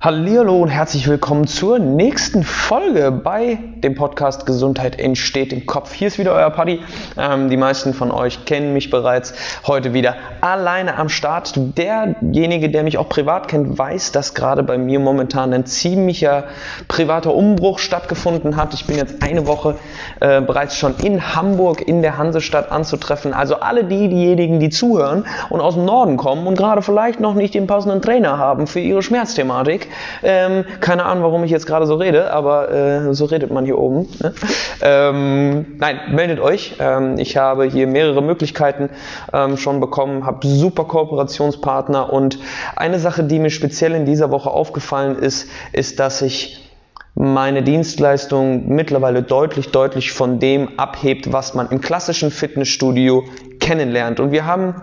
Hallihallo und herzlich willkommen zur nächsten Folge bei dem Podcast Gesundheit entsteht im Kopf. Hier ist wieder euer Paddy. Ähm, die meisten von euch kennen mich bereits. Heute wieder alleine am Start. Derjenige, der mich auch privat kennt, weiß, dass gerade bei mir momentan ein ziemlicher privater Umbruch stattgefunden hat. Ich bin jetzt eine Woche äh, bereits schon in Hamburg in der Hansestadt anzutreffen. Also alle die, diejenigen, die zuhören und aus dem Norden kommen und gerade vielleicht noch nicht den passenden Trainer haben für ihre Schmerzthematik, ähm, keine Ahnung, warum ich jetzt gerade so rede, aber äh, so redet man hier oben. Ne? Ähm, nein, meldet euch. Ähm, ich habe hier mehrere Möglichkeiten ähm, schon bekommen, habe super Kooperationspartner und eine Sache, die mir speziell in dieser Woche aufgefallen ist, ist, dass ich meine Dienstleistung mittlerweile deutlich, deutlich von dem abhebt, was man im klassischen Fitnessstudio kennenlernt. Und wir haben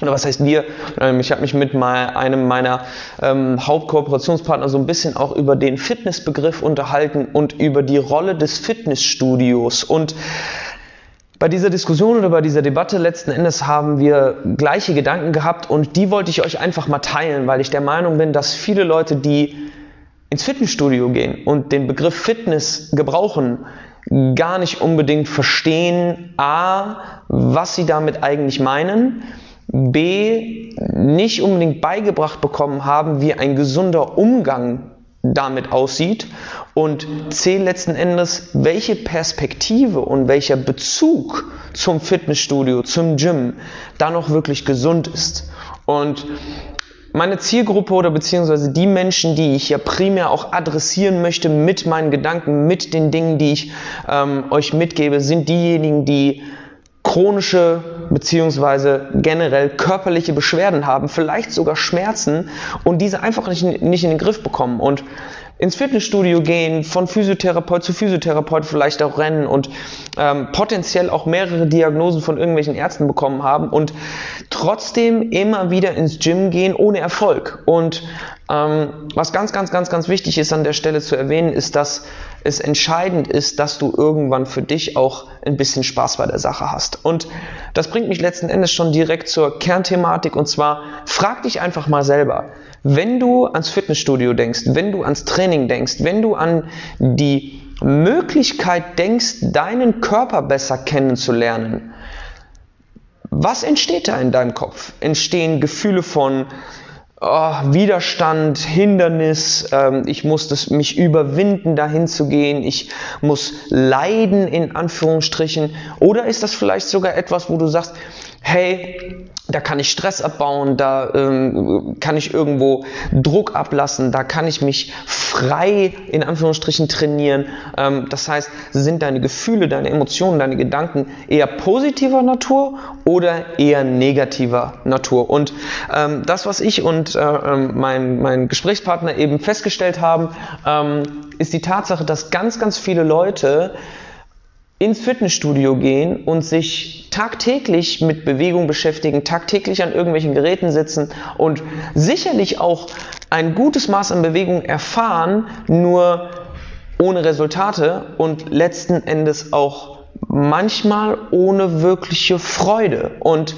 oder was heißt wir? Ähm, ich habe mich mit einem meiner ähm, Hauptkooperationspartner so ein bisschen auch über den Fitnessbegriff unterhalten und über die Rolle des Fitnessstudios. Und bei dieser Diskussion oder bei dieser Debatte letzten Endes haben wir gleiche Gedanken gehabt und die wollte ich euch einfach mal teilen, weil ich der Meinung bin, dass viele Leute, die ins Fitnessstudio gehen und den Begriff Fitness gebrauchen, gar nicht unbedingt verstehen, a, was sie damit eigentlich meinen, B nicht unbedingt beigebracht bekommen haben, wie ein gesunder Umgang damit aussieht und C letzten Endes, welche Perspektive und welcher Bezug zum Fitnessstudio, zum Gym da noch wirklich gesund ist. Und meine Zielgruppe oder beziehungsweise die Menschen, die ich ja primär auch adressieren möchte mit meinen Gedanken, mit den Dingen, die ich ähm, euch mitgebe, sind diejenigen, die chronische beziehungsweise generell körperliche Beschwerden haben, vielleicht sogar Schmerzen und diese einfach nicht, nicht in den Griff bekommen und ins Fitnessstudio gehen, von Physiotherapeut zu Physiotherapeut vielleicht auch rennen und ähm, potenziell auch mehrere Diagnosen von irgendwelchen Ärzten bekommen haben und trotzdem immer wieder ins Gym gehen ohne Erfolg. Und ähm, was ganz, ganz, ganz, ganz wichtig ist an der Stelle zu erwähnen, ist, dass es entscheidend ist, dass du irgendwann für dich auch ein bisschen Spaß bei der Sache hast. Und das bringt mich letzten Endes schon direkt zur Kernthematik und zwar frag dich einfach mal selber, wenn du ans Fitnessstudio denkst, wenn du ans Training denkst, wenn du an die Möglichkeit denkst, deinen Körper besser kennenzulernen, was entsteht da in deinem Kopf? Entstehen Gefühle von oh, Widerstand, Hindernis, ähm, ich muss das, mich überwinden, dahin zu gehen, ich muss leiden in Anführungsstrichen? Oder ist das vielleicht sogar etwas, wo du sagst, hey, da kann ich Stress abbauen, da ähm, kann ich irgendwo Druck ablassen, da kann ich mich frei in Anführungsstrichen trainieren. Ähm, das heißt, sind deine Gefühle, deine Emotionen, deine Gedanken eher positiver Natur oder eher negativer Natur? Und ähm, das, was ich und äh, ähm, mein, mein Gesprächspartner eben festgestellt haben, ähm, ist die Tatsache, dass ganz, ganz viele Leute ins Fitnessstudio gehen und sich tagtäglich mit Bewegung beschäftigen, tagtäglich an irgendwelchen Geräten sitzen und sicherlich auch ein gutes Maß an Bewegung erfahren, nur ohne Resultate und letzten Endes auch manchmal ohne wirkliche Freude. Und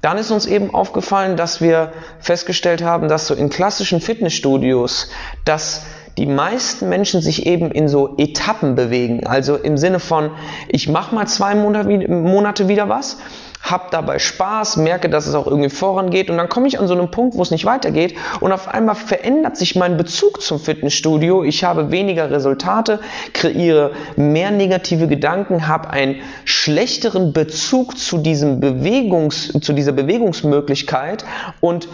dann ist uns eben aufgefallen, dass wir festgestellt haben, dass so in klassischen Fitnessstudios, dass die meisten Menschen sich eben in so Etappen bewegen. Also im Sinne von, ich mache mal zwei Monate wieder was, habe dabei Spaß, merke, dass es auch irgendwie vorangeht und dann komme ich an so einen Punkt, wo es nicht weitergeht und auf einmal verändert sich mein Bezug zum Fitnessstudio. Ich habe weniger Resultate, kreiere mehr negative Gedanken, habe einen schlechteren Bezug zu diesem Bewegungs, zu dieser Bewegungsmöglichkeit und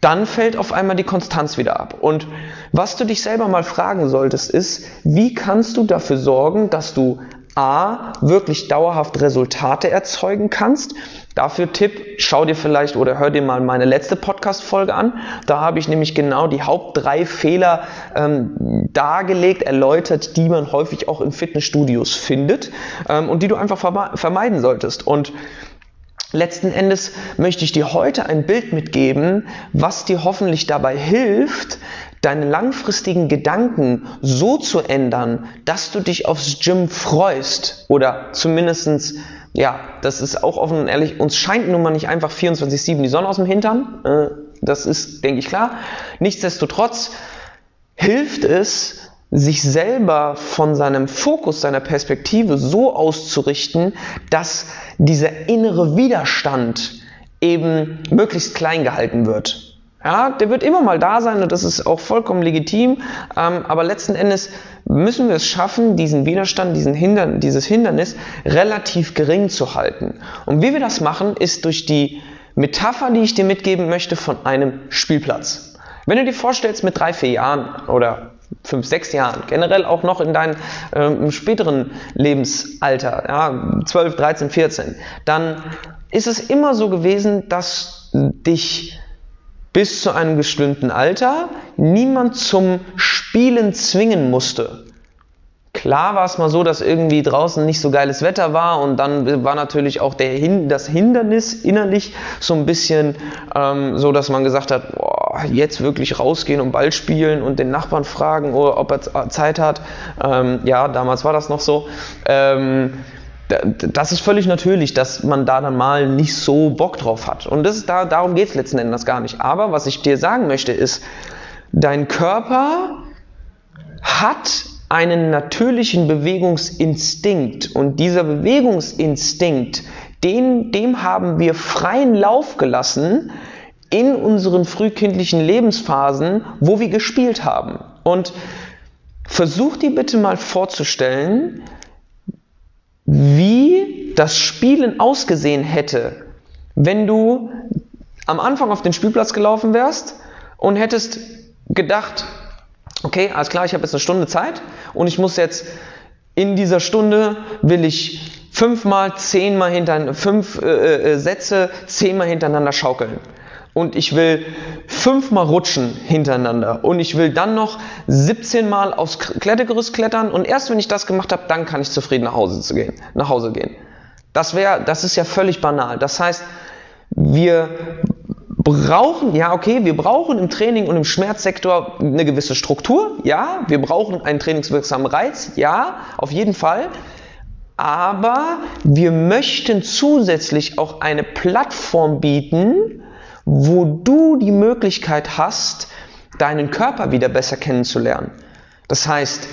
dann fällt auf einmal die Konstanz wieder ab. Und was du dich selber mal fragen solltest, ist, wie kannst du dafür sorgen, dass du A, wirklich dauerhaft Resultate erzeugen kannst. Dafür Tipp, schau dir vielleicht oder hör dir mal meine letzte Podcast-Folge an. Da habe ich nämlich genau die Haupt drei Fehler ähm, dargelegt, erläutert, die man häufig auch in Fitnessstudios findet ähm, und die du einfach vermeiden solltest. Und Letzten Endes möchte ich dir heute ein Bild mitgeben, was dir hoffentlich dabei hilft, deine langfristigen Gedanken so zu ändern, dass du dich aufs Gym freust oder zumindestens ja, das ist auch offen und ehrlich, uns scheint nun mal nicht einfach 24-7 die Sonne aus dem Hintern, äh, das ist, denke ich, klar. Nichtsdestotrotz hilft es, sich selber von seinem Fokus, seiner Perspektive so auszurichten, dass dieser innere Widerstand eben möglichst klein gehalten wird. Ja, der wird immer mal da sein und das ist auch vollkommen legitim, ähm, aber letzten Endes müssen wir es schaffen, diesen Widerstand, diesen Hindern, dieses Hindernis relativ gering zu halten. Und wie wir das machen, ist durch die Metapher, die ich dir mitgeben möchte, von einem Spielplatz. Wenn du dir vorstellst, mit drei, vier Jahren oder fünf, sechs Jahren, generell auch noch in deinem ähm, späteren Lebensalter, ja, 12, 13, 14, dann ist es immer so gewesen, dass dich bis zu einem bestimmten Alter niemand zum Spielen zwingen musste. Klar war es mal so, dass irgendwie draußen nicht so geiles Wetter war und dann war natürlich auch der, das Hindernis innerlich so ein bisschen ähm, so, dass man gesagt hat, boah, jetzt wirklich rausgehen und Ball spielen und den Nachbarn fragen, ob er Zeit hat. Ähm, ja, damals war das noch so. Ähm, das ist völlig natürlich, dass man da dann mal nicht so Bock drauf hat. Und das ist da, darum geht es letzten Endes gar nicht. Aber was ich dir sagen möchte ist, dein Körper hat einen natürlichen Bewegungsinstinkt und dieser Bewegungsinstinkt, den, dem haben wir freien Lauf gelassen in unseren frühkindlichen Lebensphasen, wo wir gespielt haben. Und versuch dir bitte mal vorzustellen, wie das Spielen ausgesehen hätte, wenn du am Anfang auf den Spielplatz gelaufen wärst und hättest gedacht, okay, alles klar, ich habe jetzt eine Stunde Zeit und ich muss jetzt in dieser Stunde will ich fünfmal, zehnmal hintereinander, fünf äh, äh, Sätze zehnmal hintereinander schaukeln. Und ich will fünfmal rutschen hintereinander. Und ich will dann noch 17 Mal aufs Klettergerüst klettern. Und erst wenn ich das gemacht habe, dann kann ich zufrieden nach Hause, zu gehen, nach Hause gehen. Das wäre, das ist ja völlig banal. Das heißt, wir brauchen, ja, okay, wir brauchen im Training und im Schmerzsektor eine gewisse Struktur, ja, wir brauchen einen trainingswirksamen Reiz, ja, auf jeden Fall. Aber wir möchten zusätzlich auch eine Plattform bieten, wo du die Möglichkeit hast, deinen Körper wieder besser kennenzulernen. Das heißt,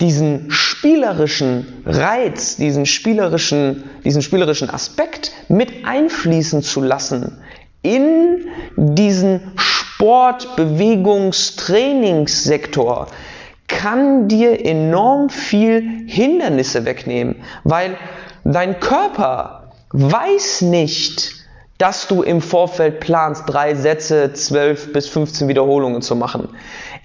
diesen spielerischen Reiz, diesen spielerischen, diesen spielerischen Aspekt mit einfließen zu lassen in diesen Sport-, Bewegungs-, Trainingssektor kann dir enorm viel Hindernisse wegnehmen, weil dein Körper weiß nicht, dass du im Vorfeld planst, drei Sätze, zwölf bis 15 Wiederholungen zu machen.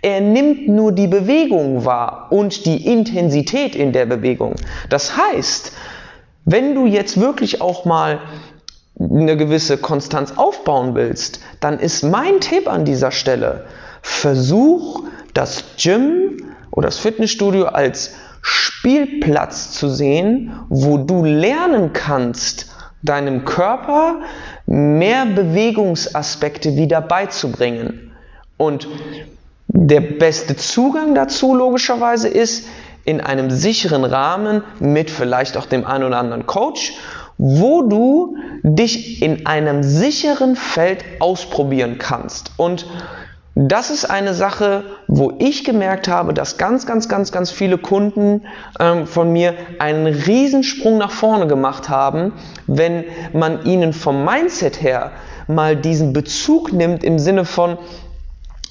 Er nimmt nur die Bewegung wahr und die Intensität in der Bewegung. Das heißt, wenn du jetzt wirklich auch mal eine gewisse Konstanz aufbauen willst, dann ist mein Tipp an dieser Stelle, versuch das Gym oder das Fitnessstudio als Spielplatz zu sehen, wo du lernen kannst, deinem Körper mehr Bewegungsaspekte wieder beizubringen. Und der beste Zugang dazu logischerweise ist in einem sicheren Rahmen mit vielleicht auch dem einen oder anderen Coach wo du dich in einem sicheren Feld ausprobieren kannst. Und das ist eine Sache, wo ich gemerkt habe, dass ganz, ganz, ganz, ganz viele Kunden ähm, von mir einen Riesensprung nach vorne gemacht haben, wenn man ihnen vom Mindset her mal diesen Bezug nimmt im Sinne von,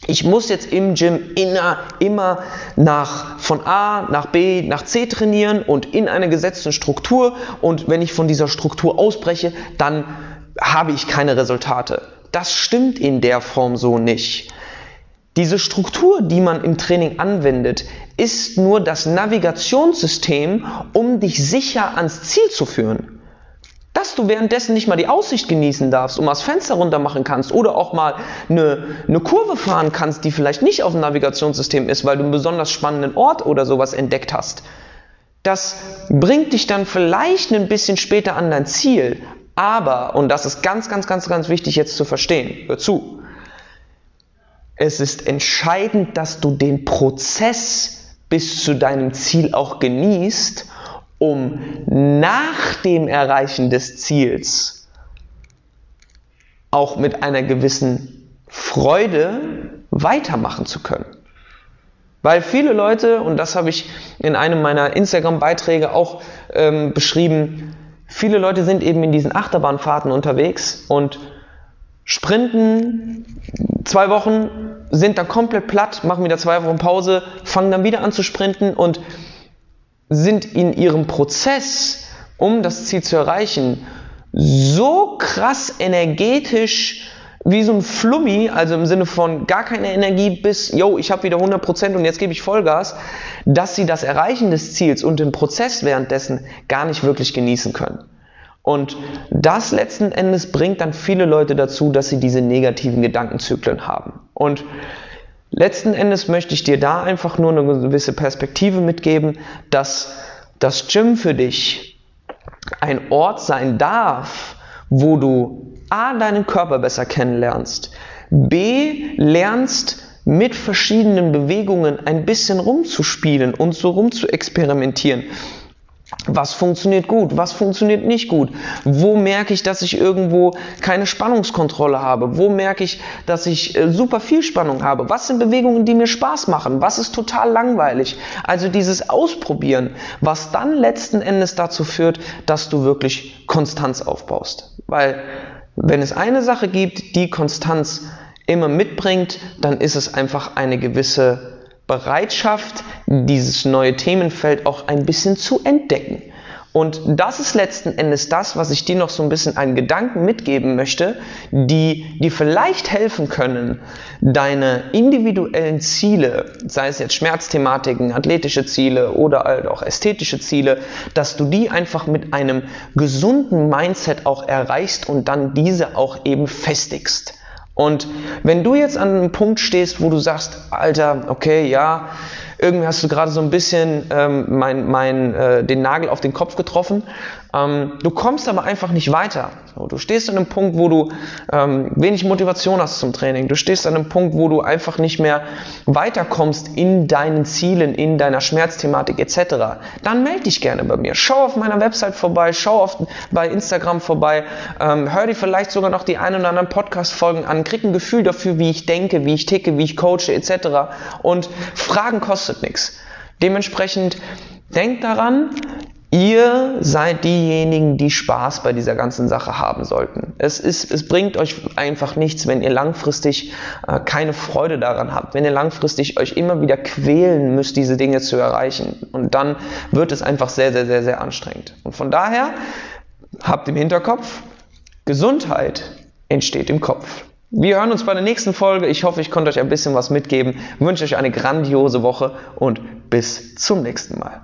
ich muss jetzt im Gym inner, immer nach, von A nach B nach C trainieren und in einer gesetzten Struktur. Und wenn ich von dieser Struktur ausbreche, dann habe ich keine Resultate. Das stimmt in der Form so nicht. Diese Struktur, die man im Training anwendet, ist nur das Navigationssystem, um dich sicher ans Ziel zu führen dass du währenddessen nicht mal die Aussicht genießen darfst und mal das Fenster runter machen kannst oder auch mal eine, eine Kurve fahren kannst, die vielleicht nicht auf dem Navigationssystem ist, weil du einen besonders spannenden Ort oder sowas entdeckt hast. Das bringt dich dann vielleicht ein bisschen später an dein Ziel. Aber, und das ist ganz, ganz, ganz, ganz wichtig jetzt zu verstehen, hör zu, es ist entscheidend, dass du den Prozess bis zu deinem Ziel auch genießt um nach dem Erreichen des Ziels auch mit einer gewissen Freude weitermachen zu können. Weil viele Leute, und das habe ich in einem meiner Instagram-Beiträge auch ähm, beschrieben, viele Leute sind eben in diesen Achterbahnfahrten unterwegs und sprinten zwei Wochen, sind dann komplett platt, machen wieder zwei Wochen Pause, fangen dann wieder an zu sprinten und sind in ihrem Prozess, um das Ziel zu erreichen, so krass energetisch wie so ein Flummi, also im Sinne von gar keine Energie bis, yo, ich habe wieder 100% und jetzt gebe ich Vollgas, dass sie das Erreichen des Ziels und den Prozess währenddessen gar nicht wirklich genießen können. Und das letzten Endes bringt dann viele Leute dazu, dass sie diese negativen Gedankenzyklen haben. Und letzten Endes möchte ich dir da einfach nur eine gewisse Perspektive mitgeben, dass das Gym für dich ein Ort sein darf, wo du A, deinen Körper besser kennenlernst, B, lernst mit verschiedenen Bewegungen ein bisschen rumzuspielen und so rumzuexperimentieren was funktioniert gut, was funktioniert nicht gut, wo merke ich, dass ich irgendwo keine Spannungskontrolle habe, wo merke ich, dass ich äh, super viel Spannung habe, was sind Bewegungen, die mir Spaß machen, was ist total langweilig. Also dieses Ausprobieren, was dann letzten Endes dazu führt, dass du wirklich Konstanz aufbaust. Weil wenn es eine Sache gibt, die Konstanz immer mitbringt, dann ist es einfach eine gewisse Bereitschaft, dieses neue Themenfeld auch ein bisschen zu entdecken. Und das ist letzten Endes das, was ich dir noch so ein bisschen einen Gedanken mitgeben möchte, die dir vielleicht helfen können, deine individuellen Ziele, sei es jetzt Schmerzthematiken, athletische Ziele oder halt auch ästhetische Ziele, dass du die einfach mit einem gesunden Mindset auch erreichst und dann diese auch eben festigst. Und wenn du jetzt an einem Punkt stehst, wo du sagst, Alter, okay, ja, irgendwie hast du gerade so ein bisschen ähm, mein, mein, äh, den Nagel auf den Kopf getroffen. Ähm, du kommst aber einfach nicht weiter. So, du stehst an einem Punkt, wo du ähm, wenig Motivation hast zum Training. Du stehst an einem Punkt, wo du einfach nicht mehr weiterkommst in deinen Zielen, in deiner Schmerzthematik etc. Dann melde dich gerne bei mir. Schau auf meiner Website vorbei, schau auf, bei Instagram vorbei, ähm, hör dir vielleicht sogar noch die ein oder anderen Podcast-Folgen an, krieg ein Gefühl dafür, wie ich denke, wie ich ticke, wie ich coache etc. Und Fragen kostet nichts. Dementsprechend denk daran, Ihr seid diejenigen, die Spaß bei dieser ganzen Sache haben sollten. Es, ist, es bringt euch einfach nichts, wenn ihr langfristig äh, keine Freude daran habt, wenn ihr langfristig euch immer wieder quälen müsst, diese Dinge zu erreichen. Und dann wird es einfach sehr, sehr, sehr, sehr anstrengend. Und von daher habt im Hinterkopf, Gesundheit entsteht im Kopf. Wir hören uns bei der nächsten Folge. Ich hoffe, ich konnte euch ein bisschen was mitgeben. Ich wünsche euch eine grandiose Woche und bis zum nächsten Mal.